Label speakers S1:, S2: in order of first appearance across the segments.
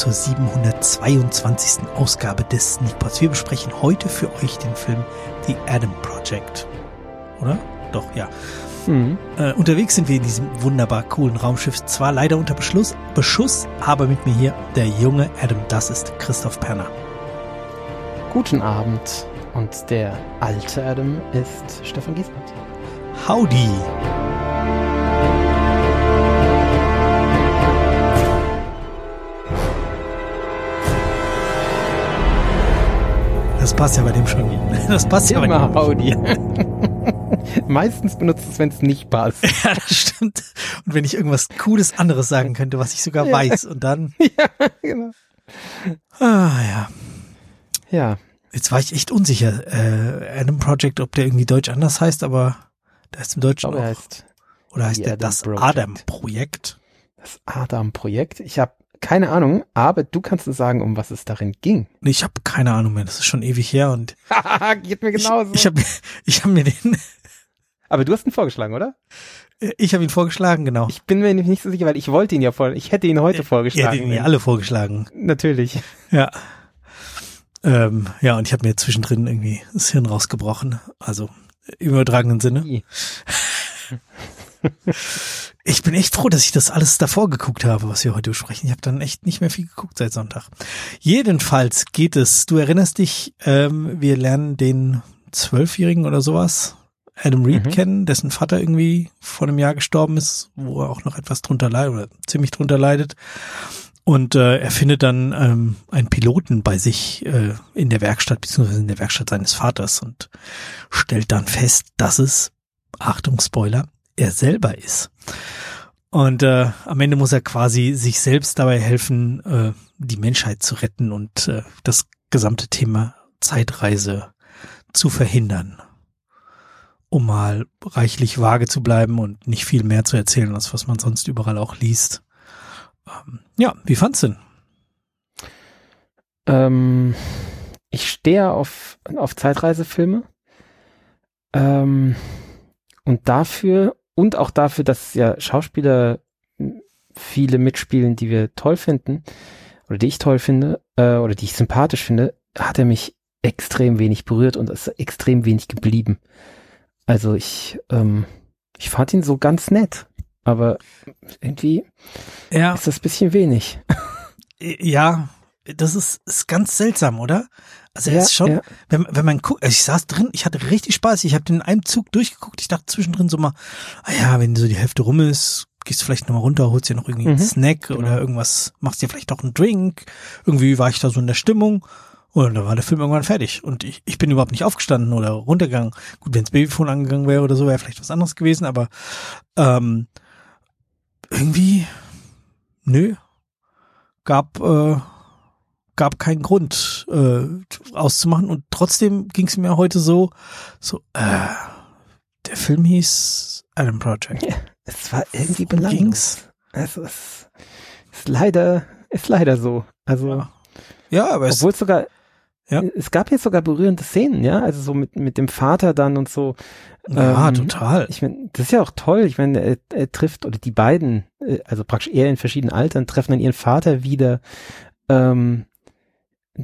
S1: zur 722. Ausgabe des Sneakpots. Wir besprechen heute für euch den Film The Adam Project. Oder? Doch, ja. Mhm. Äh, unterwegs sind wir in diesem wunderbar coolen Raumschiff, zwar leider unter Beschluss, Beschuss, aber mit mir hier der junge Adam, das ist Christoph Perner.
S2: Guten Abend und der alte Adam ist Stefan Giesbert.
S1: Howdy! Passt ja bei dem schon. Das passt ja
S2: Immer
S1: bei dem.
S2: Audi. Meistens benutzt es, wenn es nicht passt.
S1: Ja, das stimmt. Und wenn ich irgendwas Cooles anderes sagen könnte, was ich sogar
S2: Ja.
S1: weiß und dann.
S2: ja, genau.
S1: Ah, ja.
S2: Ja,
S1: Jetzt war ich echt unsicher. Äh, Adam Project, ob der irgendwie deutsch anders heißt, aber da ist im Deutschen auch.
S2: heißt
S1: Oder heißt der
S2: Adam
S1: das. Adam Projekt?
S2: das Adam-Projekt. Ich habe keine Ahnung, aber du kannst uns sagen, um was es darin ging.
S1: Ich habe keine Ahnung mehr. Das ist schon ewig her und
S2: Geht mir genauso.
S1: ich, ich habe ich hab mir den,
S2: aber du hast ihn vorgeschlagen, oder?
S1: ich habe ihn vorgeschlagen, genau.
S2: Ich bin mir nämlich nicht so sicher, weil ich wollte ihn ja voll. Ich hätte ihn heute
S1: Ihr
S2: vorgeschlagen.
S1: hättet ihn ja alle vorgeschlagen.
S2: Natürlich.
S1: Ja. Ähm, ja, und ich habe mir zwischendrin irgendwie das Hirn rausgebrochen. Also im übertragenen Sinne. Ich bin echt froh, dass ich das alles davor geguckt habe, was wir heute besprechen. Ich habe dann echt nicht mehr viel geguckt seit Sonntag. Jedenfalls geht es, du erinnerst dich, ähm, wir lernen den Zwölfjährigen oder sowas, Adam Reed
S2: Mhm.
S1: kennen, dessen Vater irgendwie vor einem Jahr gestorben ist, wo er auch noch etwas drunter leidet oder ziemlich drunter leidet. Und äh, er findet dann ähm, einen Piloten bei sich äh, in der Werkstatt, beziehungsweise in der Werkstatt seines Vaters und stellt dann fest, dass es, Achtung, Spoiler, er selber ist. Und äh, am Ende muss er quasi sich selbst dabei helfen, äh, die Menschheit zu retten und äh, das gesamte Thema Zeitreise zu verhindern. Um mal reichlich vage zu bleiben und nicht viel mehr zu erzählen, als was man sonst überall auch liest. Ähm, ja, wie fand's denn?
S2: Ähm, ich stehe auf, auf Zeitreisefilme. Ähm, und dafür, und auch dafür, dass ja Schauspieler m, viele mitspielen, die wir toll finden, oder die ich toll finde, äh, oder die ich sympathisch finde, hat er mich extrem wenig berührt und ist extrem wenig geblieben. Also ich, ähm, ich fand ihn so ganz nett, aber irgendwie
S1: Ja,
S2: ist das ein bisschen wenig.
S1: ja, das ist, ist ganz seltsam, oder? Also
S2: Ja,
S1: ist schon,
S2: ja.
S1: wenn, wenn man guckt, also ich saß drin, ich hatte richtig Spaß, ich habe den in einem Zug durchgeguckt, ich dachte zwischendrin so mal, ah ja, wenn so die Hälfte rum ist, gehst du vielleicht nochmal runter, holst dir noch irgendwie einen
S2: Mhm,
S1: Snack
S2: genau.
S1: oder irgendwas, machst dir vielleicht auch einen Drink, irgendwie war ich da so in der Stimmung. Und dann war der Film irgendwann fertig. Und ich, ich bin überhaupt nicht aufgestanden oder runtergegangen. Gut, wenns Babyphone angegangen wäre oder so, wäre vielleicht was anderes gewesen, aber ähm, irgendwie, nö, gab, äh, gab keinen Grund äh, auszumachen und trotzdem ging es mir heute so, so, äh, der Film hieß Adam Project.
S2: Ja, es war irgendwie
S1: Worum
S2: belanglos. Es ist, ist leider, ist leider so. Also,
S1: Ja. Ja, aber es,
S2: obwohl es sogar,
S1: Ja.
S2: es gab jetzt sogar berührende Szenen, ja, also so mit, mit dem Vater dann und so.
S1: ja,
S2: ähm,
S1: total.
S2: Ich meine, das ist ja auch toll. Ich meine, er, er trifft, oder die beiden, äh, also praktisch er in verschiedenen Altern, treffen dann ihren Vater wieder, ähm,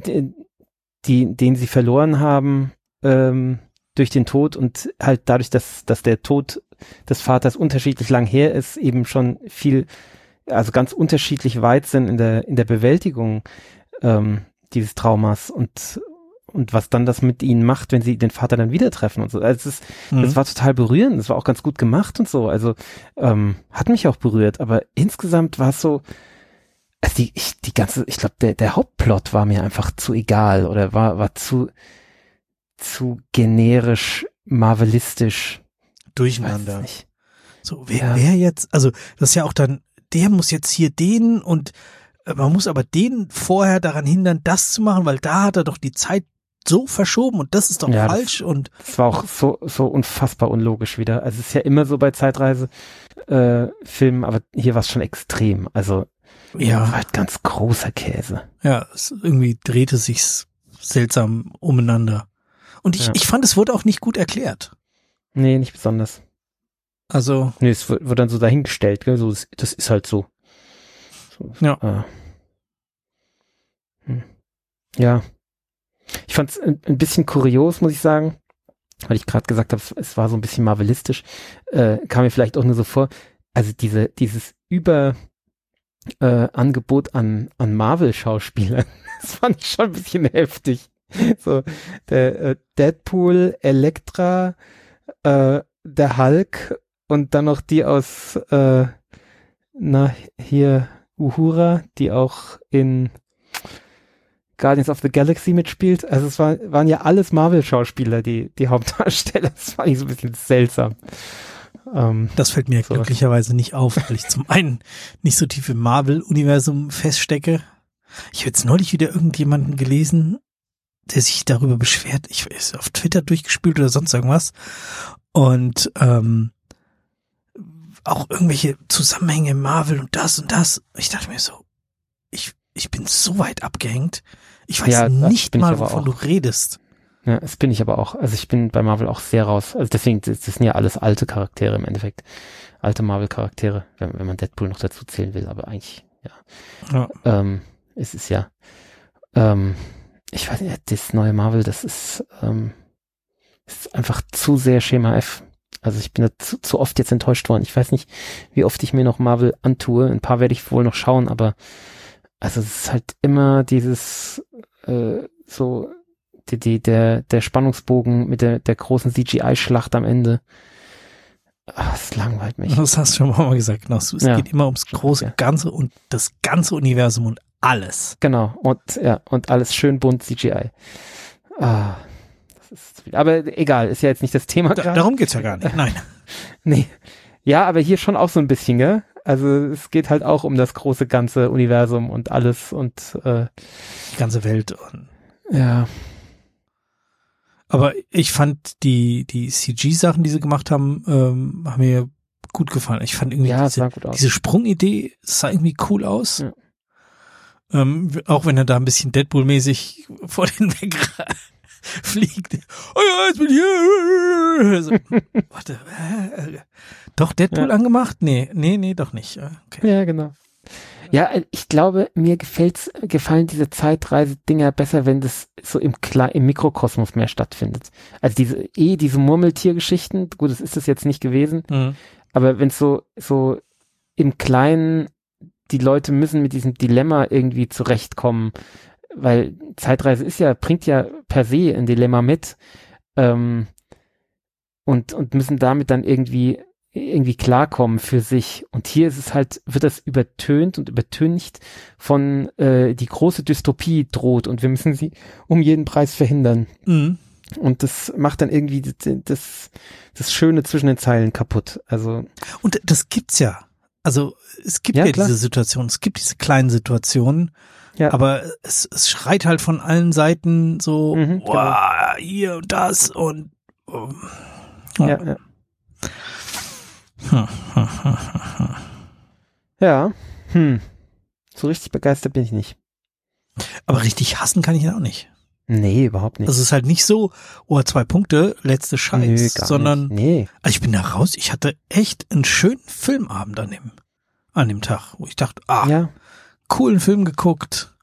S2: die, den sie verloren haben, ähm, durch den Tod und halt dadurch, dass, dass der Tod des Vaters unterschiedlich lang her ist, eben schon viel, also ganz unterschiedlich weit sind in der, in der Bewältigung ähm, dieses Traumas und, und was dann das mit ihnen macht, wenn sie den Vater dann wieder treffen und so. Also es ist,
S1: Mhm.
S2: das war total berührend, das war auch ganz gut gemacht und so. Also ähm, hat mich auch berührt, aber insgesamt war es so, also die, ich, die ganze, ich glaube, der, der Hauptplot war mir einfach zu egal oder war, war zu, zu generisch, marvelistisch.
S1: Durcheinander.
S2: es.
S1: So, wer,
S2: Ja.
S1: wer jetzt, also das ist ja auch dann, der muss jetzt hier den und äh, man muss aber den vorher daran hindern, das zu machen, weil da hat er doch die Zeit so verschoben und das ist doch
S2: Ja, das-
S1: falsch und
S2: Das war auch so, so unfassbar unlogisch wieder. Also es ist ja immer so bei Zeitreise äh, Filmen, aber hier war es schon extrem. Also
S1: ja,
S2: war halt ganz großer Käse.
S1: ja, es irgendwie drehte sich's seltsam umeinander. Und ich,
S2: Ja.
S1: ich fand, es wurde auch nicht gut erklärt.
S2: Nee, nicht besonders.
S1: Also,
S2: Nee, es wird, wird dann so dahingestellt, gell? So, das, das ist halt so. so
S1: Ja.
S2: Äh, Ja. Ich fand es ein, ein bisschen kurios, muss ich sagen, weil ich gerade gesagt habe, es, es, war so ein bisschen marvelistisch, äh, kam mir vielleicht auch nur so vor, also diese, dieses Über äh, Angebot an, an Marvel-Schauspielern, das fand ich schon ein bisschen heftig. So, der äh, Deadpool, Elektra, äh, der Hulk und dann noch die aus, äh, na, hier Uhura, die auch in Guardians of the Galaxy mitspielt. Also es war, waren ja alles Marvel-Schauspieler, die, die Hauptdarsteller. Das war ich so ein bisschen seltsam.
S1: Ähm, das fällt mir so. glücklicherweise nicht auf, weil ich zum einen nicht so tief im Marvel-Universum feststecke. Ich habe jetzt neulich wieder irgendjemanden gelesen, der sich darüber beschwert. Ich ist auf Twitter durchgespült oder sonst irgendwas. Und ähm, auch irgendwelche Zusammenhänge Marvel und das und das. Ich dachte mir so, ich, ich bin so weit abgehängt. Ich weiß ja, nicht mal, wovon du redest.
S2: Ja, das bin ich aber auch. Also ich bin bei Marvel auch sehr raus. Also deswegen, das, das sind ja alles alte Charaktere im Endeffekt. Alte Marvel-Charaktere, wenn, wenn man Deadpool noch dazu zählen will, aber eigentlich, ja. ja. Ähm, es ist ja, ähm, ich weiß nicht, das neue Marvel, das ist, ähm, ist einfach zu sehr Schema F. Also ich bin da zu, zu oft jetzt enttäuscht worden. Ich weiß nicht, wie oft ich mir noch Marvel antue. Ein paar werde ich wohl noch schauen, aber also es ist halt immer dieses äh, so die, die, der, der Spannungsbogen mit der, der großen CGI-Schlacht am Ende. Ach, das langweilt mich.
S1: Das hast du schon mal gesagt, genau. Es ja. geht immer ums große ja. Ganze und das ganze Universum und alles.
S2: Genau. Und, ja, und alles schön bunt CGI. Ah, das ist, aber egal, ist ja jetzt nicht das Thema.
S1: Da, darum geht's ja gar nicht. Nein.
S2: nee. Ja, aber hier schon auch so ein bisschen, gell? Also es geht halt auch um das große ganze Universum und alles und äh,
S1: die ganze Welt und
S2: ja.
S1: Aber ich fand die, die CG-Sachen, die sie gemacht haben, ähm, haben mir gut gefallen. Ich fand irgendwie
S2: ja,
S1: diese, diese Sprungidee sah irgendwie cool aus. Ja. Ähm, auch wenn er da ein bisschen Deadpool-mäßig vor den Weg fliegt. Oh ja, jetzt bin ich hier. So, warte, äh, doch Deadpool ja. angemacht? Nee, nee, nee, doch nicht.
S2: Okay. Ja, genau. Ja, äh, ich glaube, mir gefällt's, gefallen diese Zeitreise-Dinger besser, wenn das so im, Kle im Mikrokosmos mehr stattfindet. Also diese, eh, diese Murmeltiergeschichten, gut, das ist es jetzt nicht gewesen, mhm. aber wenn es so, so im Kleinen, die Leute müssen mit diesem Dilemma irgendwie zurechtkommen, weil Zeitreise ist ja, bringt ja per se ein Dilemma mit, ähm, und, und müssen damit dann irgendwie irgendwie klarkommen für sich. Und hier ist es halt, wird das übertönt und übertüncht von äh, die große Dystopie droht und wir müssen sie um jeden Preis verhindern. Mhm. Und das macht dann irgendwie das, das, Schöne zwischen den Zeilen kaputt. Also
S1: und das gibt's ja. Also es gibt ja, ja diese Situation, es gibt diese kleinen Situationen, ja. aber es, es schreit halt von allen Seiten so, mhm, wow, genau. hier und das und oh.
S2: ja, ja. ja, hm. So richtig begeistert bin ich nicht.
S1: Aber richtig hassen kann ich ihn auch nicht.
S2: Nee, überhaupt nicht.
S1: Also es ist halt nicht so, oh, zwei Punkte, letzte Scheiß, Nö, sondern
S2: nicht. Nee.
S1: Also ich bin da raus, ich hatte echt einen schönen Filmabend an dem, an dem Tag, wo ich dachte, ah, ja. coolen Film geguckt,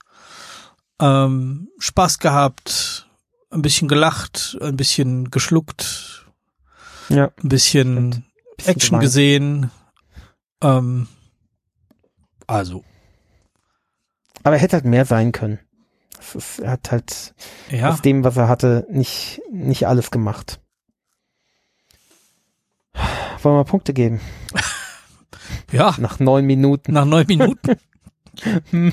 S1: ähm, Spaß gehabt, ein bisschen gelacht, ein bisschen geschluckt,
S2: ja.
S1: ein bisschen Action gesehen. Ähm, also.
S2: Aber er hätte halt mehr sein können. Ist, er hat halt ja. aus dem, was er hatte, nicht, nicht alles gemacht. Wollen wir Punkte geben?
S1: Ja.
S2: Nach neun Minuten.
S1: Nach neun Minuten.
S2: hm.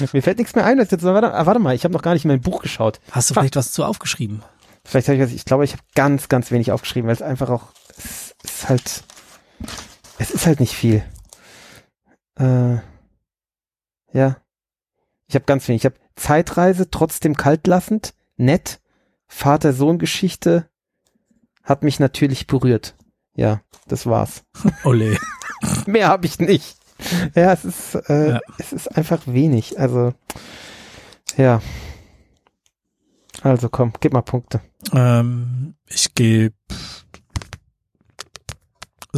S2: Mir fällt nichts mehr ein. Jetzt, warte, warte mal, ich habe noch gar nicht in mein Buch geschaut.
S1: Hast du vielleicht was zu aufgeschrieben?
S2: Vielleicht habe ich was, ich glaube, ich habe ganz, ganz wenig aufgeschrieben, weil es einfach auch, ist halt, es ist halt nicht viel. Äh, ja. Ich habe ganz wenig. Ich habe Zeitreise, trotzdem kaltlassend, nett, Vater-Sohn-Geschichte, hat mich natürlich berührt. Ja, das war's.
S1: Ole.
S2: Mehr habe ich nicht. Ja, es ist, äh, ja. es ist einfach wenig. Also, ja. Also komm, gib mal Punkte.
S1: Ähm, ich gebe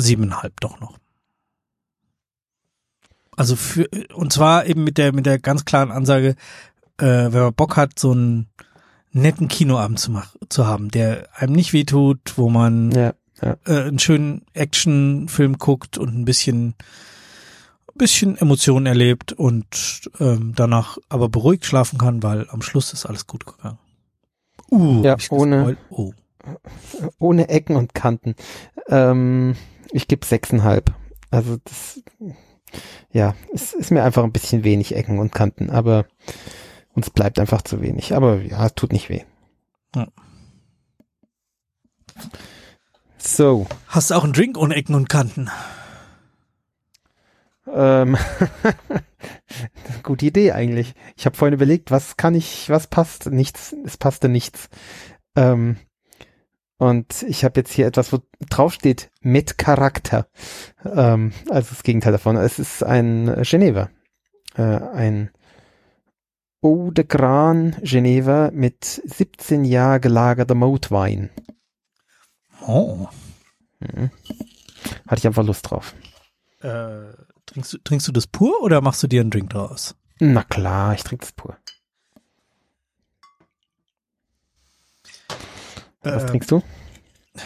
S1: siebeneinhalb doch noch. Also für, und zwar eben mit der, mit der ganz klaren Ansage, äh, wenn man Bock hat, so einen netten Kinoabend zu, mach, zu haben, der einem nicht wehtut, wo man
S2: Ja.
S1: äh, einen schönen Actionfilm guckt und ein bisschen bisschen Emotionen erlebt und ähm, danach aber beruhigt schlafen kann, weil am Schluss ist alles gut gegangen. Uh,
S2: Ja, ohne-?
S1: Oh.
S2: Ohne Ecken und Kanten. Ähm, ich gebe sechseinhalb. Also das, ja, es ist mir einfach ein bisschen wenig Ecken und Kanten, aber uns bleibt einfach zu wenig. Aber ja, tut nicht weh.
S1: Ja.
S2: So,
S1: Hast du auch einen Drink ohne Ecken und Kanten?
S2: ähm, gute Idee eigentlich. Ich habe vorhin überlegt, was kann ich, was passt? Nichts, es passte nichts. Ähm, und ich habe jetzt hier etwas, wo drauf steht, mit Charakter. Ähm, also das Gegenteil davon. Es ist ein Geneva. Äh, ein Eau de Gran Geneva mit 17 Jahr gelagerter Motwein.
S1: Oh.
S2: Mhm. Hatte ich einfach Lust drauf.
S1: Äh, trinkst, du, trinkst du das pur oder machst du dir einen Drink draus?
S2: Na klar, ich trinke das pur. Was
S1: Äh,
S2: trinkst du?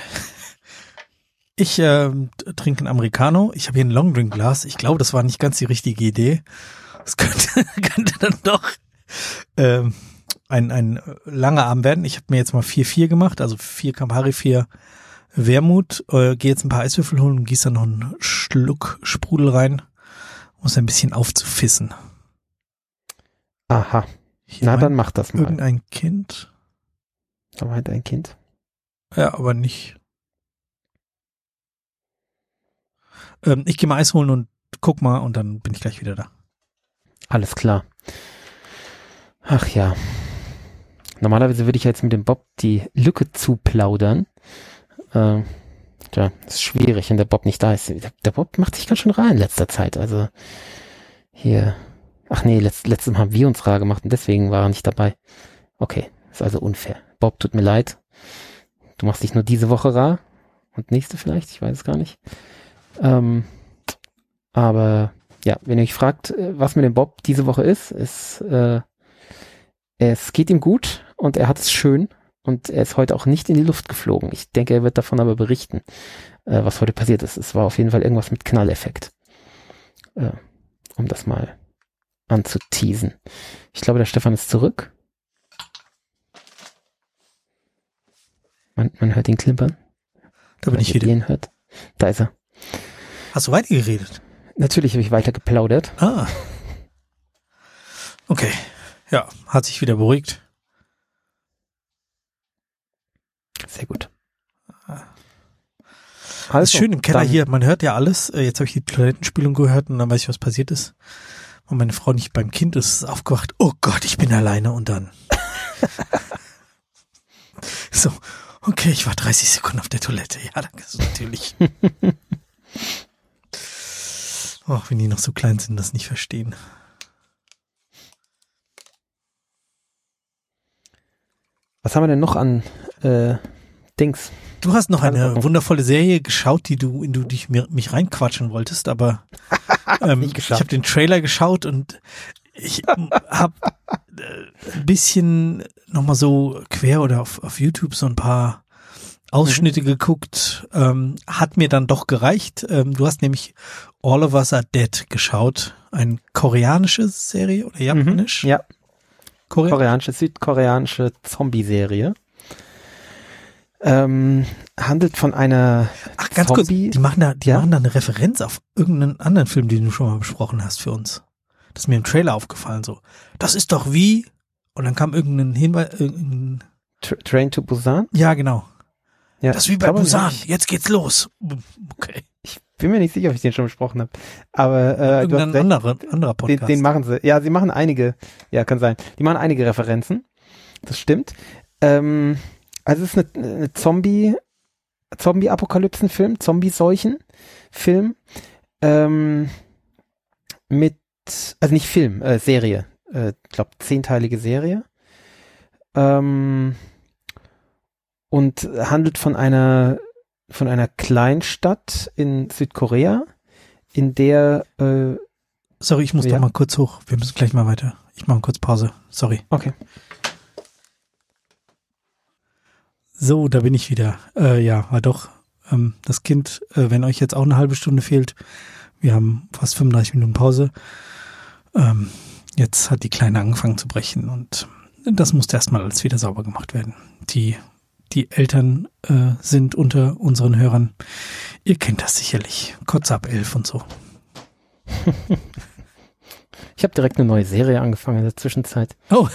S1: Ich ähm, trinke einen Americano. Ich habe hier ein Longdrink-Glas. Ich glaube, das war nicht ganz die richtige Idee. Es könnte, könnte dann doch ähm, ein, ein langer Abend werden. Ich habe mir jetzt mal 4-4 gemacht, also 4 Campari, 4 Wermut. Äh, Gehe jetzt ein paar Eiswürfel holen und gieße dann noch einen Schluck Sprudel rein, um es ein bisschen aufzufissen.
S2: Aha.
S1: Hier
S2: Na, dann mach das mal.
S1: Irgendein Kind.
S2: Da meint ein Kind.
S1: Ja, aber nicht. Ähm, ich gehe mal Eis holen und guck mal und dann bin ich gleich wieder da.
S2: Alles klar. Ach ja. Normalerweise würde ich jetzt mit dem Bob die Lücke zuplaudern. Ähm, tja, ist schwierig, wenn der Bob nicht da ist. Der, Bob macht sich ganz schön rar in letzter Zeit. Also hier. Ach nee, letzt, letztes Mal haben wir uns rar gemacht und deswegen war er nicht dabei. Okay, ist also unfair. Bob, tut mir leid. Du machst dich nur diese Woche rar und nächste vielleicht, ich weiß es gar nicht. Ähm, aber ja, wenn ihr euch fragt, äh, was mit dem Bob diese Woche ist, ist, äh, es geht ihm gut und er hat es schön und er ist heute auch nicht in die Luft geflogen. Ich denke, er wird davon aber berichten, äh, was heute passiert ist. Es war auf jeden Fall irgendwas mit Knalleffekt. Äh, um das mal anzuteasen. Ich glaube, der Stefan ist zurück. Man, man hört ihn klimpern.
S1: Da bin ich wieder.
S2: ihn hört. Da ist er.
S1: Hast du weitergeredet?
S2: Natürlich habe ich weiter geplaudert.
S1: Ah. Okay. Ja, hat sich wieder beruhigt.
S2: Sehr gut.
S1: Das
S2: Also,
S1: ist schön im Keller hier. Man hört ja alles. Äh, Jetzt habe ich die Toilettenspülung gehört und dann weiß ich, was passiert ist. Und meine Frau nicht beim Kind ist ist aufgewacht. Oh Gott, ich bin alleine und dann. so, okay, ich war 30 Sekunden auf der Toilette. Ja, danke, natürlich. Auch wenn die noch so klein sind, das nicht verstehen.
S2: Was haben wir denn noch an äh, Dings?
S1: Du hast noch eine wundervolle Serie geschaut, die du, in du dich mir, mich reinquatschen wolltest, aber ähm, ich habe den Trailer geschaut und ich habe ein bisschen nochmal so quer oder auf, auf YouTube so ein paar Ausschnitte
S2: Mhm.
S1: geguckt, ähm, hat mir dann doch gereicht. Ähm, du hast nämlich All of Us Are Dead geschaut, eine koreanische Serie oder japanisch?
S2: Mhm. Ja,
S1: Korea
S2: koreanische, südkoreanische Zombie-Serie. Ähm, handelt von einer
S1: Ach, ganz
S2: Zombie-
S1: kurz, die machen da, die
S2: Ja?
S1: machen da eine Referenz auf irgendeinen anderen Film, den du schon mal besprochen hast für uns. Das ist mir im Trailer aufgefallen, so. Das ist doch wie, und dann kam irgendein Hinweis, irgendein,
S2: Tra Train to Busan.
S1: ja, genau.
S2: Ja,
S1: Das ist wie bei Busan.
S2: Ich,
S1: Jetzt geht's los. Okay.
S2: ich bin mir nicht sicher, ob ich den schon besprochen habe. Aber äh, du hast
S1: Irgendein anderer, anderer
S2: den,
S1: Podcast.
S2: den machen sie. Ja, sie machen einige. Ja, kann sein. Die machen einige Referenzen. Das stimmt. Ähm, also es ist eine, eine Zombie, Zombie-Apokalypsen-Film, Zombie-Seuchen-Film. Ähm, mit, also nicht Film, äh, Serie. Äh, ich glaube, zehnteilige Serie. Ähm, und handelt von einer, von einer Kleinstadt in Südkorea, in der äh,
S1: sorry, ich muss
S2: Ja.
S1: doch mal kurz hoch. Wir müssen gleich mal weiter. Ich mache kurz Pause. Sorry.
S2: Okay.
S1: So, da bin ich wieder. Äh, ja, war doch ähm, das Kind, äh, wenn euch jetzt auch eine halbe Stunde fehlt, wir haben fast 35 Minuten Pause. Ähm, jetzt hat die Kleine angefangen zu brechen und das musste erstmal alles wieder sauber gemacht werden. Die, die Eltern äh, sind unter unseren Hörern. Ihr kennt das sicherlich. Kotze ab elf und so.
S2: Ich habe direkt eine neue Serie angefangen in der Zwischenzeit.
S1: Oh,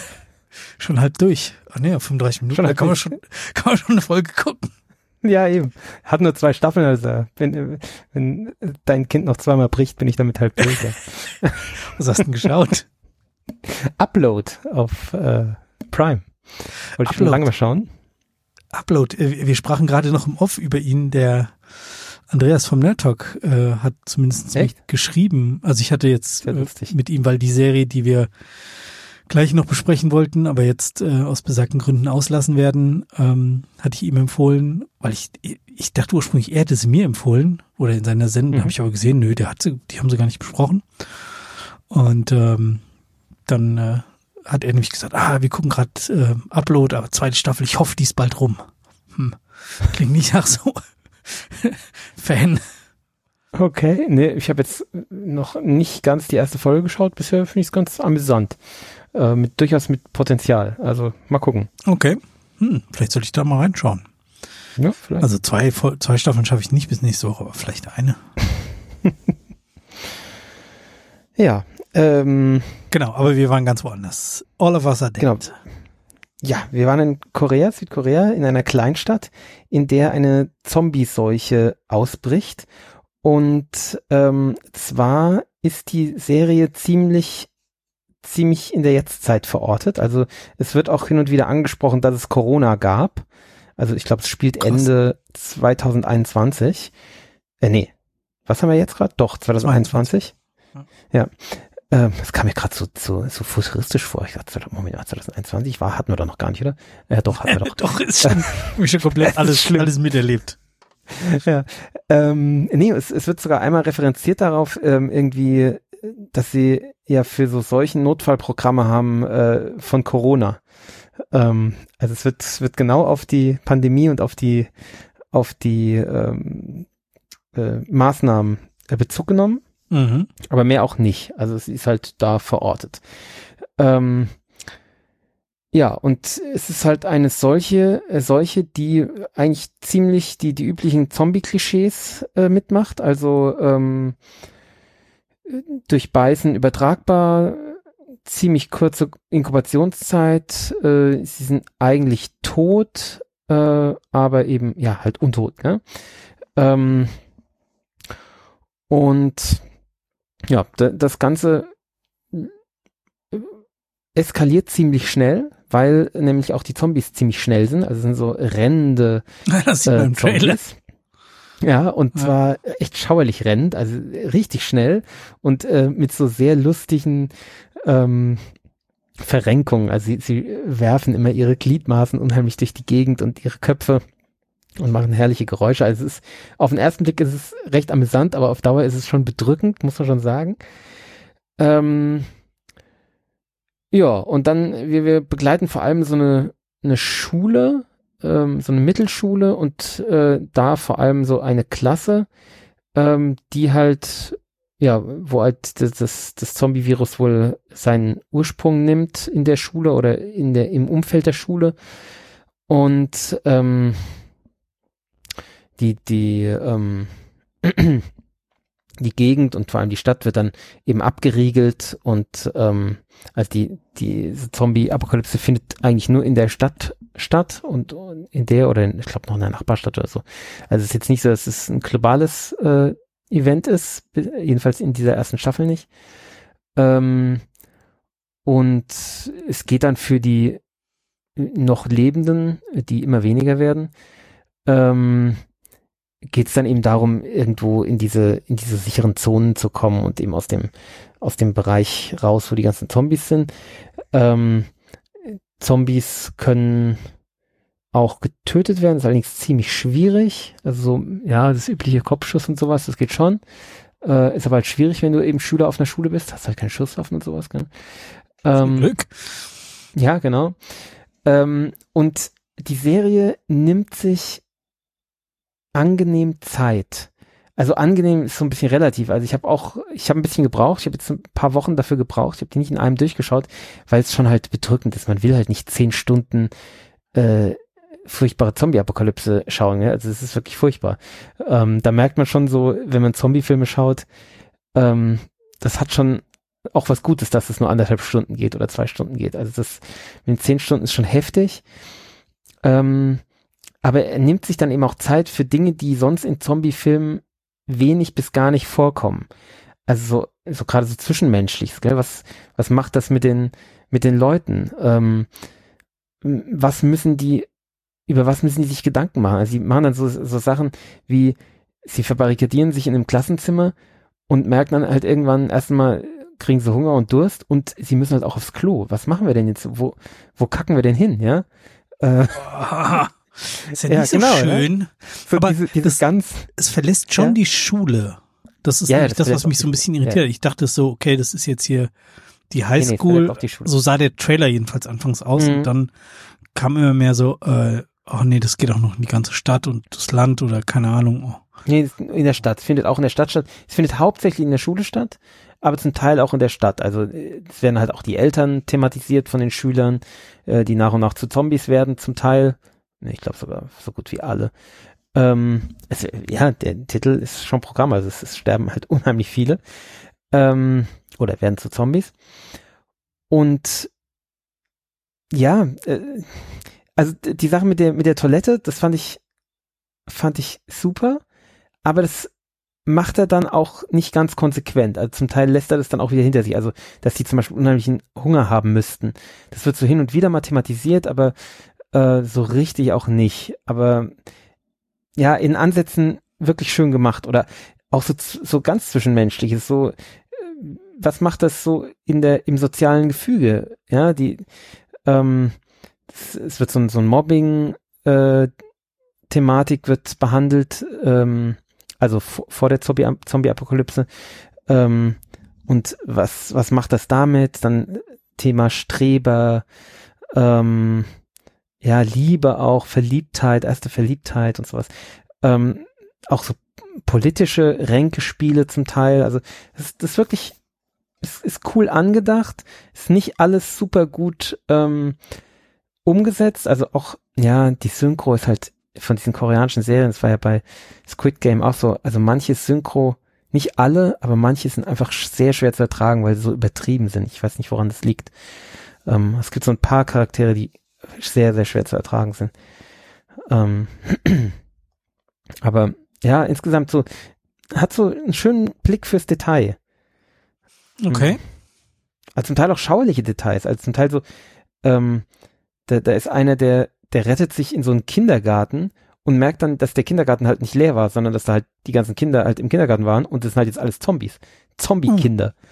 S1: schon halb durch. Ah auf 35 Minuten.
S2: Schon
S1: da kann man schon, kann man schon eine Folge gucken.
S2: Ja, eben. Hat nur zwei Staffeln, also wenn, wenn dein Kind noch zweimal bricht, bin ich damit halb durch. Ja.
S1: Was hast du denn geschaut?
S2: Upload auf äh, Prime. Wollte ich schon lange mal schauen.
S1: Upload. Äh, Wir sprachen gerade noch im Off über ihn. Der Andreas vom Nerd Talk äh, hat zumindest geschrieben. Also ich hatte jetzt äh, mit ihm, weil die Serie, die wir gleich noch besprechen wollten, aber jetzt äh, aus besagten Gründen auslassen werden, ähm, hatte ich ihm empfohlen, weil ich ich dachte ursprünglich, er hätte sie mir empfohlen oder in seiner Sendung,
S2: Mhm.
S1: habe ich aber gesehen, nö, der hat sie, die haben sie gar nicht besprochen. Und ähm, dann äh, hat er nämlich gesagt, ah, wir gucken gerade äh, Upload, aber zweite Staffel, ich hoffe, die ist bald rum. Hm. Klingt nicht nach so Fan.
S2: Okay, nee, ich habe jetzt noch nicht ganz die erste Folge geschaut. Bisher finde ich es ganz amüsant. Äh, mit, durchaus mit Potenzial. Also mal gucken.
S1: Okay. Hm, vielleicht soll ich da mal reinschauen.
S2: Ja, vielleicht.
S1: Also zwei, zwei Staffeln schaffe ich nicht bis nächste Woche, aber vielleicht eine.
S2: ja, ähm,
S1: Genau, aber wir waren ganz woanders. All of us are dead.
S2: Genau. ja, wir waren in Korea, Südkorea, in einer Kleinstadt, in der eine Zombie-Seuche ausbricht. Und ähm, zwar ist die Serie ziemlich ziemlich in der Jetztzeit verortet. Also es wird auch hin und wieder angesprochen, dass es Corona gab. Also ich glaube, es spielt
S1: Krass.
S2: Ende 2021. Äh, nee. Was haben wir jetzt gerade? Doch, 2021.
S1: Ja.
S2: Ähm, das kam mir gerade so, so, so futuristisch vor. Ich dachte, Moment, 2021 war, hatten wir doch noch gar nicht, oder? Ja, doch, hatten wir doch.
S1: Doch, ist schon, hab ich schon komplett alles,
S2: schlimm.
S1: alles miterlebt.
S2: ja. Ähm, nee, es, es wird sogar einmal referenziert darauf, ähm, irgendwie, dass sie ja für so solchen Notfallprogramme haben äh, von Corona. Ähm, also es wird, es wird genau auf die Pandemie und auf die, auf die ähm, äh, Maßnahmen äh, Bezug genommen,
S1: Mhm.
S2: aber mehr auch nicht. Also es ist halt da verortet. Ähm, ja, und es ist halt eine solche, äh, solche, die eigentlich ziemlich die, die üblichen Zombie-Klischees äh, mitmacht. Also ähm, durch Beißen übertragbar, ziemlich kurze Inkubationszeit, äh, sie sind eigentlich tot, äh, aber eben, ja, halt untot, ne? Ähm, und ja, da, das Ganze äh, eskaliert ziemlich schnell, weil nämlich auch die Zombies ziemlich schnell sind. Also sind so rennende
S1: Das sieht man
S2: äh,
S1: im Trailer.
S2: Ja, und
S1: Ja.
S2: zwar echt schauerlich rennend, also richtig schnell und äh, mit so sehr lustigen ähm, Verrenkungen. Also sie, sie werfen immer ihre Gliedmaßen unheimlich durch die Gegend und ihre Köpfe und machen herrliche Geräusche. Also es ist, auf den ersten Blick ist es recht amüsant, aber auf Dauer ist es schon bedrückend, muss man schon sagen. Ähm, ja, und dann, wir, wir begleiten vor allem so eine, eine Schule, ähm, so eine Mittelschule und äh, da vor allem so eine Klasse, ähm, die halt, ja, wo halt das, das, das Zombie-Virus wohl seinen Ursprung nimmt in der Schule oder in der, im Umfeld der Schule. Und ähm, die, die, ähm, die Gegend und vor allem die Stadt wird dann eben abgeriegelt und ähm, also die, die Zombie-Apokalypse findet eigentlich nur in der Stadt statt und in der oder in, ich glaube noch in der Nachbarstadt oder so. Also es ist jetzt nicht so, dass es ein globales äh, Event ist, jedenfalls in dieser ersten Staffel nicht. Ähm, und es geht dann für die noch Lebenden, die immer weniger werden, ähm, geht es dann eben darum, irgendwo in diese, in diese sicheren Zonen zu kommen und eben aus dem, aus dem Bereich raus, wo die ganzen Zombies sind. Ähm, Zombies können auch getötet werden, ist allerdings ziemlich schwierig. Also so, ja, das übliche Kopfschuss und sowas, das geht schon. Äh, ist aber halt schwierig, wenn du eben Schüler auf einer Schule bist. Hast halt keine Schusswaffen und sowas, gell?
S1: Zum Glück.
S2: Ja, genau. Ähm, und die Serie nimmt sich angenehm Zeit. Also angenehm ist so ein bisschen relativ. Also ich habe auch, ich habe ein bisschen gebraucht. Ich habe jetzt ein paar Wochen dafür gebraucht. Ich habe die nicht in einem durchgeschaut, weil es schon halt bedrückend ist. Man will halt nicht zehn Stunden äh, furchtbare Zombie-Apokalypse schauen. Ja? Also es ist wirklich furchtbar. Ähm, da merkt man schon so, wenn man Zombie-Filme schaut, ähm, das hat schon auch was Gutes, dass es nur anderthalb Stunden geht oder zwei Stunden geht. Also das mit zehn Stunden ist schon heftig. Ähm, aber er nimmt sich dann eben auch Zeit für Dinge, die sonst in Zombie-Filmen wenig bis gar nicht vorkommen. Also so, so gerade so zwischenmenschliches, gell? Was, was macht das mit den, mit den Leuten? Ähm, was müssen die, über was müssen die sich Gedanken machen? Also sie machen dann so, so Sachen wie, sie verbarrikadieren sich in einem Klassenzimmer und merken dann halt irgendwann erstmal, kriegen sie Hunger und Durst und sie müssen halt auch aufs Klo. Was machen wir denn jetzt? Wo, wo kacken wir denn hin, ja? Äh,
S1: ist ja nicht ja, so genau, schön. Ne?
S2: So aber diese, das, ganz,
S1: es verlässt schon ja? die Schule. Das ist ja, das, das, was mich so ein bisschen irritiert. Ich dachte so, okay, das ist jetzt hier die Highschool. Nee, nee, so sah der Trailer jedenfalls anfangs aus mhm. und dann kam immer mehr so, äh, oh nee, das geht auch noch in die ganze Stadt und das Land oder keine Ahnung. Oh.
S2: Nee, in der Stadt. Es findet auch in der Stadt statt. Es findet hauptsächlich in der Schule statt, aber zum Teil auch in der Stadt. Also es werden halt auch die Eltern thematisiert von den Schülern, äh, die nach und nach zu Zombies werden, zum Teil. Ich glaube sogar so gut wie alle. Ähm, es, ja, der Titel ist schon Programm, also es, es sterben halt unheimlich viele. Ähm, oder werden zu Zombies. Und ja, äh, also die Sache mit der mit der Toilette, das fand ich fand ich super, aber das macht er dann auch nicht ganz konsequent. Also zum Teil lässt er das dann auch wieder hinter sich. Also, dass die zum Beispiel unheimlichen Hunger haben müssten. Das wird so hin und wieder mathematisiert, aber äh, so richtig auch nicht. Aber ja, in Ansätzen wirklich schön gemacht oder auch so, so ganz zwischenmenschliches, so, äh, was macht das so in der, im sozialen Gefüge? Ja, die, ähm, es, wird so, so ein Mobbing, äh, Thematik wird behandelt, ähm, also vor der Zombie-Apokalypse. Ähm, und was, was macht das damit? Dann Thema Streber, ähm, ja, Liebe auch, Verliebtheit, erste Verliebtheit und sowas. Ähm, auch so politische Ränkespiele zum Teil. Also das, das ist wirklich, es ist cool angedacht, ist nicht alles super gut ähm, umgesetzt. Also auch, ja, die Synchro ist halt von diesen koreanischen Serien, das war ja bei Squid Game auch so, also manches Synchro, nicht alle, aber manche sind einfach sehr schwer zu ertragen, weil sie so übertrieben sind. Ich weiß nicht, woran das liegt. Ähm, es gibt so ein paar Charaktere, die sehr, sehr schwer zu ertragen sind. Ähm, aber ja, insgesamt so, hat so einen schönen Blick fürs Detail.
S1: Okay. Mhm.
S2: Also zum Teil auch schauerliche Details, also zum Teil so, ähm, da, da ist einer, der der rettet sich in so einen Kindergarten und merkt dann, dass der Kindergarten halt nicht leer war, sondern dass da halt die ganzen Kinder halt im Kindergarten waren und das sind halt jetzt alles Zombies. Zombie-Kinder. Mhm.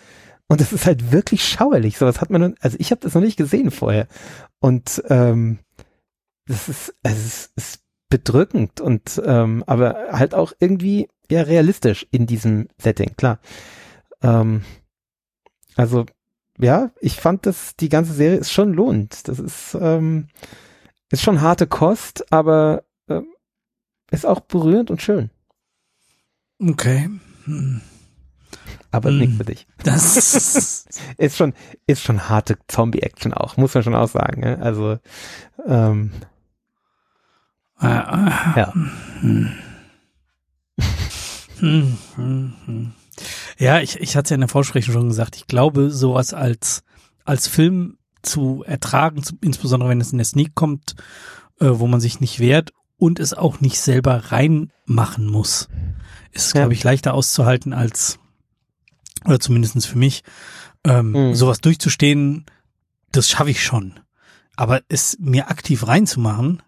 S2: Und das ist halt wirklich schauerlich. Sowas hat man, nun, also ich habe das noch nicht gesehen vorher. Und ähm, das ist, es ist, bedrückend und ähm, aber halt auch irgendwie ja realistisch in diesem Setting, klar. Ähm, also ja, ich fand das, die ganze Serie ist schon lohnt. Das ist, ähm, ist schon harte Kost, aber äh, ist auch berührend und schön.
S1: Okay. Hm.
S2: Aber hm. nicht für dich.
S1: Das
S2: ist schon, ist schon harte Zombie-Action auch, muss man schon auch sagen. Ne? Also, ähm,
S1: äh, äh, ja. Hm. hm, hm, hm. Ja, ich, ich hatte es ja in der Vorsprechung schon gesagt, ich glaube, sowas als, als Film zu ertragen, zu, insbesondere wenn es in der Sneak kommt, äh, wo man sich nicht wehrt und es auch nicht selber reinmachen muss. Ist, ja. glaube ich, leichter auszuhalten als, oder zumindestens für mich, ähm, mhm. sowas durchzustehen, das schaffe ich schon. Aber es mir aktiv reinzumachen,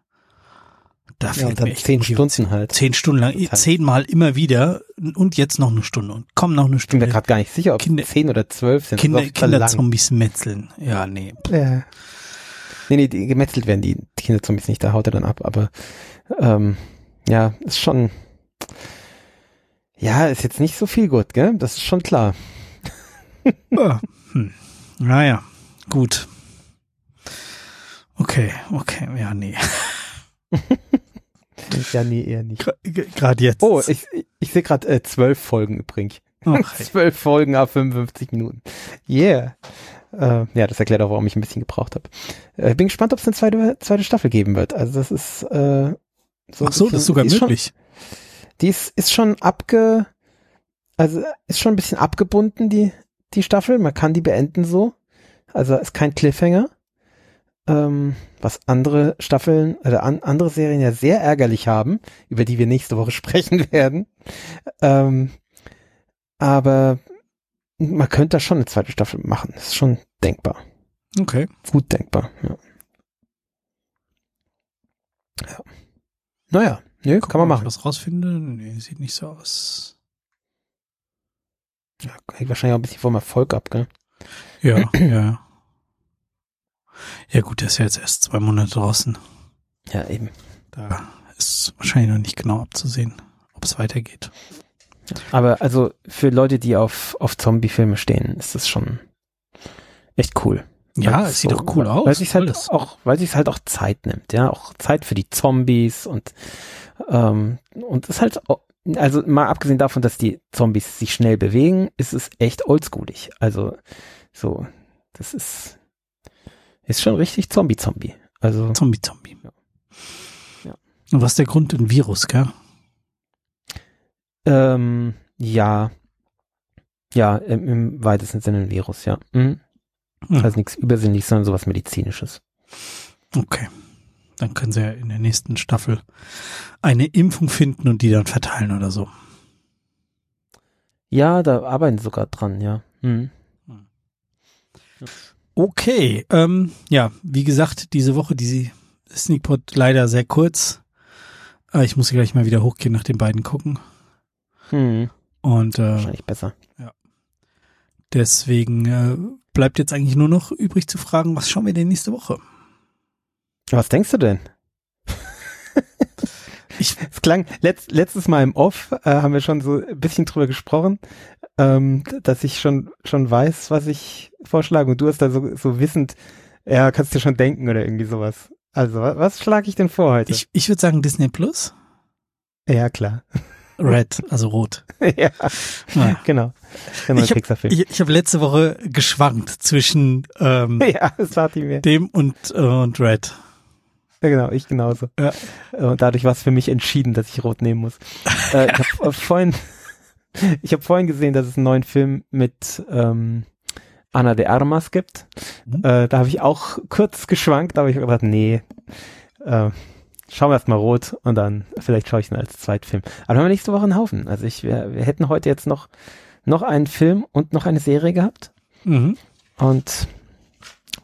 S1: da fehlt
S2: ja, mir zehn Stunden halt.
S1: Zehn Stunden lang, Total. zehnmal immer wieder und jetzt noch eine Stunde und komm noch eine Stunde.
S2: Ich bin mir gerade gar nicht sicher, ob Kinder, zehn oder zwölf sind.
S1: Kinder, Kinderzombies metzeln. Ja, nee.
S2: Ja. Nee, nee, die, gemetzelt werden die Kinderzombies nicht, da haut er dann ab, aber ähm, ja, ist schon Ja, ist jetzt nicht so viel gut, gell? Das ist schon klar.
S1: Ja. Hm. Naja, gut. Okay, okay, ja, nee.
S2: ja, nee, eher nicht.
S1: Gerade jetzt.
S2: Oh, ich, ich sehe gerade äh, zwölf Folgen übrigens. Zwölf Folgen ab 55 Minuten. Yeah. Äh, ja, das erklärt auch, warum ich ein bisschen gebraucht habe. Äh, bin gespannt, ob es eine zweite, zweite Staffel geben wird. Also das ist äh, so.
S1: Ach so, das ist sogar
S2: die
S1: möglich.
S2: Schon, die ist, ist schon abge, also ist schon ein bisschen abgebunden, die, die Staffel. Man kann die beenden so. Also ist kein Cliffhanger. Ähm, was andere Staffeln oder an, andere Serien ja sehr ärgerlich haben, über die wir nächste Woche sprechen werden. Ähm, aber man könnte da schon eine zweite Staffel machen. Das ist schon denkbar.
S1: Okay.
S2: Gut denkbar, ja. ja. Naja, nö,
S1: Guck
S2: kann man
S1: mal, ob
S2: machen.
S1: ich was rausfinde. Nee, sieht nicht so aus.
S2: Ja, hängt wahrscheinlich auch ein bisschen vom Erfolg ab, gell?
S1: Ja, ja. Ja gut, der ist ja jetzt erst zwei Monate draußen.
S2: Ja, eben.
S1: Da ist wahrscheinlich noch nicht genau abzusehen, ob es weitergeht.
S2: Aber also für Leute, die auf, auf Zombie-Filme stehen, ist das schon echt cool.
S1: Ja, es sieht
S2: so-
S1: doch cool aus.
S2: Weil sich halt
S1: Alles.
S2: auch, weil sich halt auch Zeit nimmt, ja, auch Zeit für die Zombies und ähm, und es halt, auch- also mal abgesehen davon, dass die Zombies sich schnell bewegen, ist es echt oldschoolig. Also so, das ist ist schon richtig Zombie-Zombie. Also
S1: Zombie, Zombie.
S2: Ja. Ja.
S1: Und was ist der Grund? Ein Virus, gell?
S2: ähm, ja, ja, im, im weitesten Sinne ein Virus, ja. Mhm.
S1: Hm.
S2: Also nichts Übersinnliches, sondern sowas Medizinisches.
S1: Okay. Dann können sie ja in der nächsten Staffel eine Impfung finden und die dann verteilen oder so.
S2: Ja, da arbeiten sie sogar dran, ja. Mhm.
S1: Okay, ähm, ja, wie gesagt, diese Woche, die Sneakpot leider sehr kurz. Äh, ich muss gleich mal wieder hochgehen nach den beiden gucken.
S2: Mhm.
S1: Und äh,
S2: Wahrscheinlich besser.
S1: deswegen äh, bleibt jetzt eigentlich nur noch übrig zu fragen, was schauen wir denn nächste Woche?
S2: Was denkst du denn?
S1: Ich-
S2: es klang letzt, letztes Mal im Off äh, haben wir schon so ein bisschen drüber gesprochen, ähm, dass ich schon schon weiß, was ich vorschlage und du hast da so so wissend, ja, kannst dir schon denken oder irgendwie sowas. Also was, was schlage ich denn vor heute?
S1: Ich, ich würde sagen Disney Plus.
S2: ja klar,
S1: Red, also rot.
S2: ja,
S1: Ja.
S2: genau, neue
S1: Ich hab-
S2: Pixar-Film.
S1: Ich, ich habe letzte Woche geschwankt zwischen ähm,
S2: Ja,
S1: dem und, äh, und Red.
S2: Ja, genau, ich genauso.
S1: Ja.
S2: Äh, Und dadurch war es für mich entschieden, dass ich rot nehmen muss. Äh, ich habe vorhin, ich habe vorhin gesehen, dass es einen neuen Film mit ähm, Ana de Armas gibt.
S1: Mhm.
S2: Äh, da habe ich auch kurz geschwankt, aber ich habe gedacht, nee, äh, schauen wir erst mal rot und dann vielleicht schaue ich ihn als Zweitfilm. Aber haben wir nächste Woche einen Haufen. Also ich, wir, wir hätten heute jetzt noch noch einen Film und noch eine Serie gehabt.
S1: Mhm.
S2: Und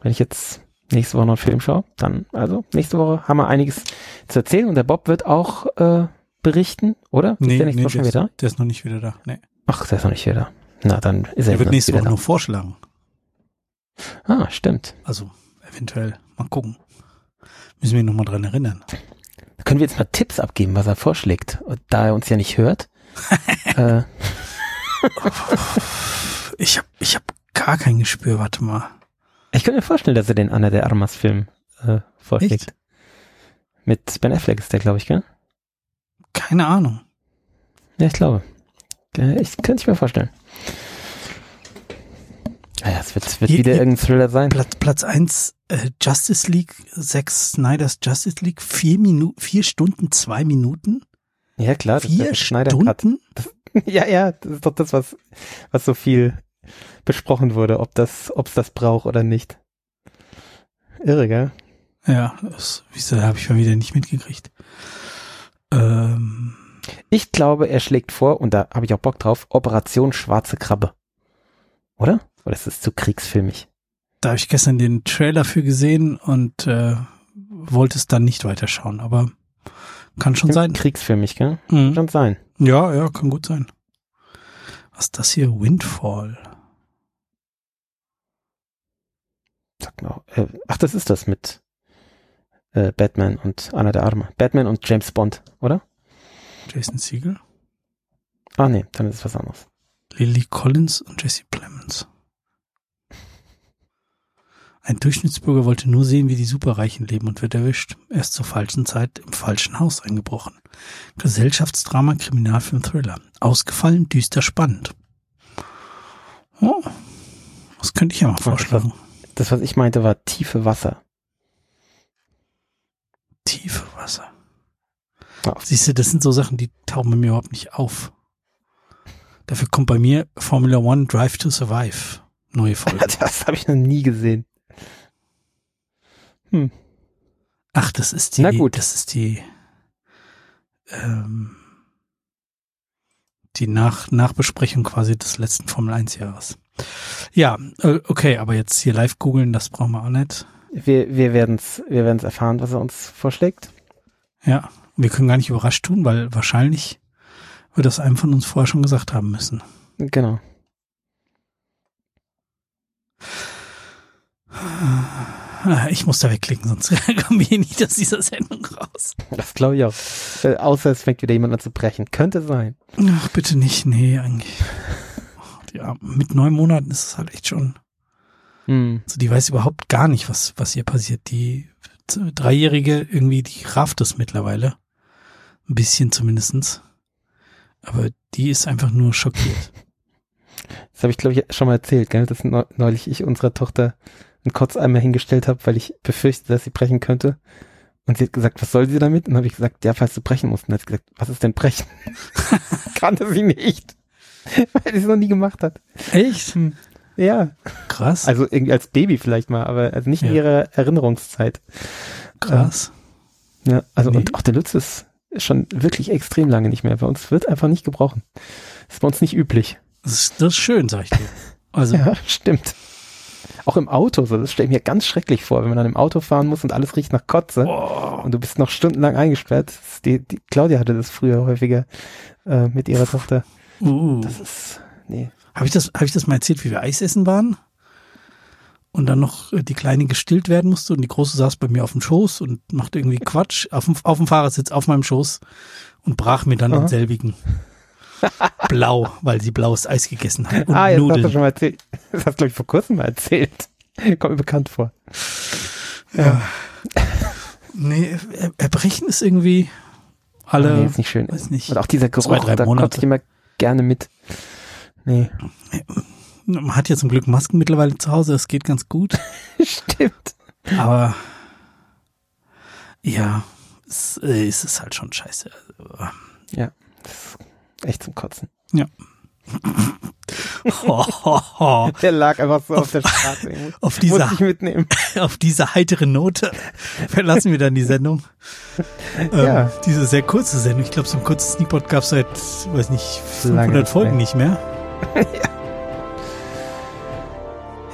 S2: wenn ich jetzt nächste Woche noch einen Film schaue, dann, also nächste Woche haben wir einiges zu erzählen und der Bob wird auch äh, berichten, oder? Ist
S1: Nee,
S2: der nächste
S1: nee der,
S2: wieder?
S1: ist, der ist noch nicht wieder da. Nee.
S2: Ach, der ist noch nicht wieder. Na, dann ist er
S1: Der wird
S2: noch
S1: nächste Woche nur vorschlagen.
S2: da. Ah, stimmt.
S1: Also eventuell. Mal gucken. Müssen wir ihn nochmal dran erinnern.
S2: Da können wir jetzt mal Tipps abgeben, was er vorschlägt. Da er uns ja nicht hört. äh,
S1: Ich habe ich hab gar kein Gespür. Warte mal.
S2: ich könnte mir vorstellen, dass er den Anna der Armas Film äh, vorschlägt.
S1: Echt?
S2: Mit Ben Affleck ist der, glaube ich, gell?
S1: Keine Ahnung.
S2: Ja, ich glaube. Äh, Ich könnte ich mir vorstellen. Naja, es wird, wird
S1: Hier-
S2: wieder
S1: hier-
S2: irgendein Thriller sein.
S1: Platz, Platz eins äh, Justice League, Zack Snyder's Justice League, vier, Minu vier Stunden, zwei Minuten.
S2: Ja, klar. das
S1: vier
S2: ist Schneider.
S1: Stunden?
S2: Ja, ja, das ist doch das, was, was so viel besprochen wurde, ob das, ob es das braucht oder nicht. Irre, gell?
S1: Ja, das wieso, habe ich mal wieder nicht mitgekriegt. Ähm,
S2: Ich glaube, er schlägt vor, und da habe ich auch Bock drauf, Operation Schwarze Krabbe. Oder? Oder ist das zu kriegsfilmig?
S1: da habe ich gestern den Trailer für gesehen und äh, wollte es dann nicht weiterschauen, aber kann schon sein.
S2: Kriegsfilmig, gell?
S1: Mhm.
S2: Schon sein.
S1: Ja, ja, kann gut sein. Was ist das hier? Windfall.
S2: Sag mal. Äh, ach, das ist das mit äh, Batman und Anna der Arme. Batman und James Bond, oder?
S1: Jason Siegel?
S2: Ah nee, dann ist es was anderes.
S1: Lily Collins und Jesse Plemons. Ein Durchschnittsbürger wollte nur sehen, wie die Superreichen leben und wird erwischt. Er ist zur falschen Zeit im falschen Haus eingebrochen. Gesellschaftsdrama, Kriminalfilm, Thriller. Ausgefallen, düster, spannend. Oh, das könnte ich ja mal vorschlagen.
S2: Das, was ich meinte, war tiefe Wasser.
S1: Tiefe Wasser. Ja. Siehst du, das sind so Sachen, die tauchen bei mir überhaupt nicht auf. Dafür kommt bei mir Formula One Drive to Survive. Neue Folge.
S2: Das habe ich noch nie gesehen.
S1: Hm. Ach, das ist die. Na gut. Das ist die. Ähm, die Nach Nachbesprechung quasi des letzten Formel 1 Jahres. Ja, äh, okay, aber jetzt hier live googeln, das brauchen wir auch nicht.
S2: Wir, wir werden es wir werden's erfahren, was er uns vorschlägt.
S1: Ja, wir können gar nicht überrascht tun, weil wahrscheinlich wird das einem von uns vorher schon gesagt haben müssen.
S2: Genau.
S1: Ich muss da wegklicken, sonst kommen wir nicht aus dieser Sendung raus.
S2: Das glaube ich auch. Äh, außer es fängt wieder jemand an zu brechen. Könnte sein.
S1: Ach, bitte nicht. Nee, eigentlich. Ja, mit neun Monaten ist es halt echt schon. Hm. Also die weiß überhaupt gar nicht, was, was ihr passiert. Die Dreijährige irgendwie, die rafft es mittlerweile. Ein bisschen zumindestens. Aber die ist einfach nur schockiert.
S2: Das habe ich, glaube ich, schon mal erzählt, gell? dass neulich ich unserer Tochter einen Kotzeimer hingestellt habe, weil ich befürchte, dass sie brechen könnte. Und sie hat gesagt, was soll sie damit? Und dann habe ich gesagt, ja, falls du brechen musst. Und dann hat sie gesagt, was ist denn brechen? Kannte sie nicht. weil sie es noch nie gemacht hat.
S1: Echt? Hm.
S2: Ja.
S1: Krass.
S2: Also irgendwie als Baby vielleicht mal, aber also nicht ja. in ihrer Erinnerungszeit.
S1: Krass.
S2: Ähm, ja, also nee. und auch der Lutz ist schon wirklich extrem lange nicht mehr. Bei uns wird einfach nicht gebrochen. Das ist bei uns nicht üblich.
S1: Das ist, das ist schön, sag ich dir.
S2: Also. ja, stimmt. Auch im Auto, so, das stelle ich mir ganz schrecklich vor, wenn man dann im Auto fahren muss und alles riecht nach Kotze oh. und du bist noch stundenlang eingesperrt. Die, die, Claudia hatte das früher häufiger äh, mit ihrer Tochter.
S1: Uh. Das ist, nee. Habe ich das, habe ich das mal erzählt, wie wir Eis essen waren? Und dann noch äh, die Kleine gestillt werden musste und die Große saß bei mir auf dem Schoß und machte irgendwie Quatsch auf dem, auf dem Fahrersitz auf meinem Schoß und brach mir dann Aha. den selbigen. Blau, weil sie blaues Eis gegessen hat.
S2: Und ah, jetzt Nudeln. hast du schon mal erzählt. Das hast du, glaube ich, vor kurzem mal erzählt. Kommt mir bekannt vor.
S1: Ja. nee, Erbrechen ist irgendwie alle. Oh,
S2: nee, ist nicht schön.
S1: Weiß nicht.
S2: Und auch dieser Geruch, zwei, drei da Monate. kommt ich immer gerne mit. Nee.
S1: Man hat ja zum Glück Masken mittlerweile zu Hause, es geht ganz gut.
S2: Stimmt.
S1: Aber ja, es, äh, es ist halt schon scheiße. Also,
S2: ja, das ist echt zum Kotzen.
S1: Ja.
S2: ho, ho, ho. Der lag einfach so auf, auf der Straße.
S1: Muss, auf dieser, ich mitnehmen. auf diese heitere Note verlassen wir dann die Sendung. ja. Ähm, diese sehr kurze Sendung. Ich glaube, so ein kurzes Sneakpot gab es seit, weiß nicht, 500 Lange Folgen nicht mehr.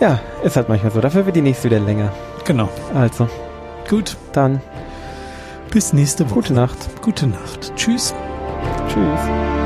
S2: ja. ja, ist halt manchmal so. Dafür wird die nächste wieder länger.
S1: Genau.
S2: Also.
S1: Gut.
S2: Dann.
S1: Bis nächste Woche.
S2: Gute Nacht.
S1: Gute Nacht. Tschüss.
S2: Tschüss.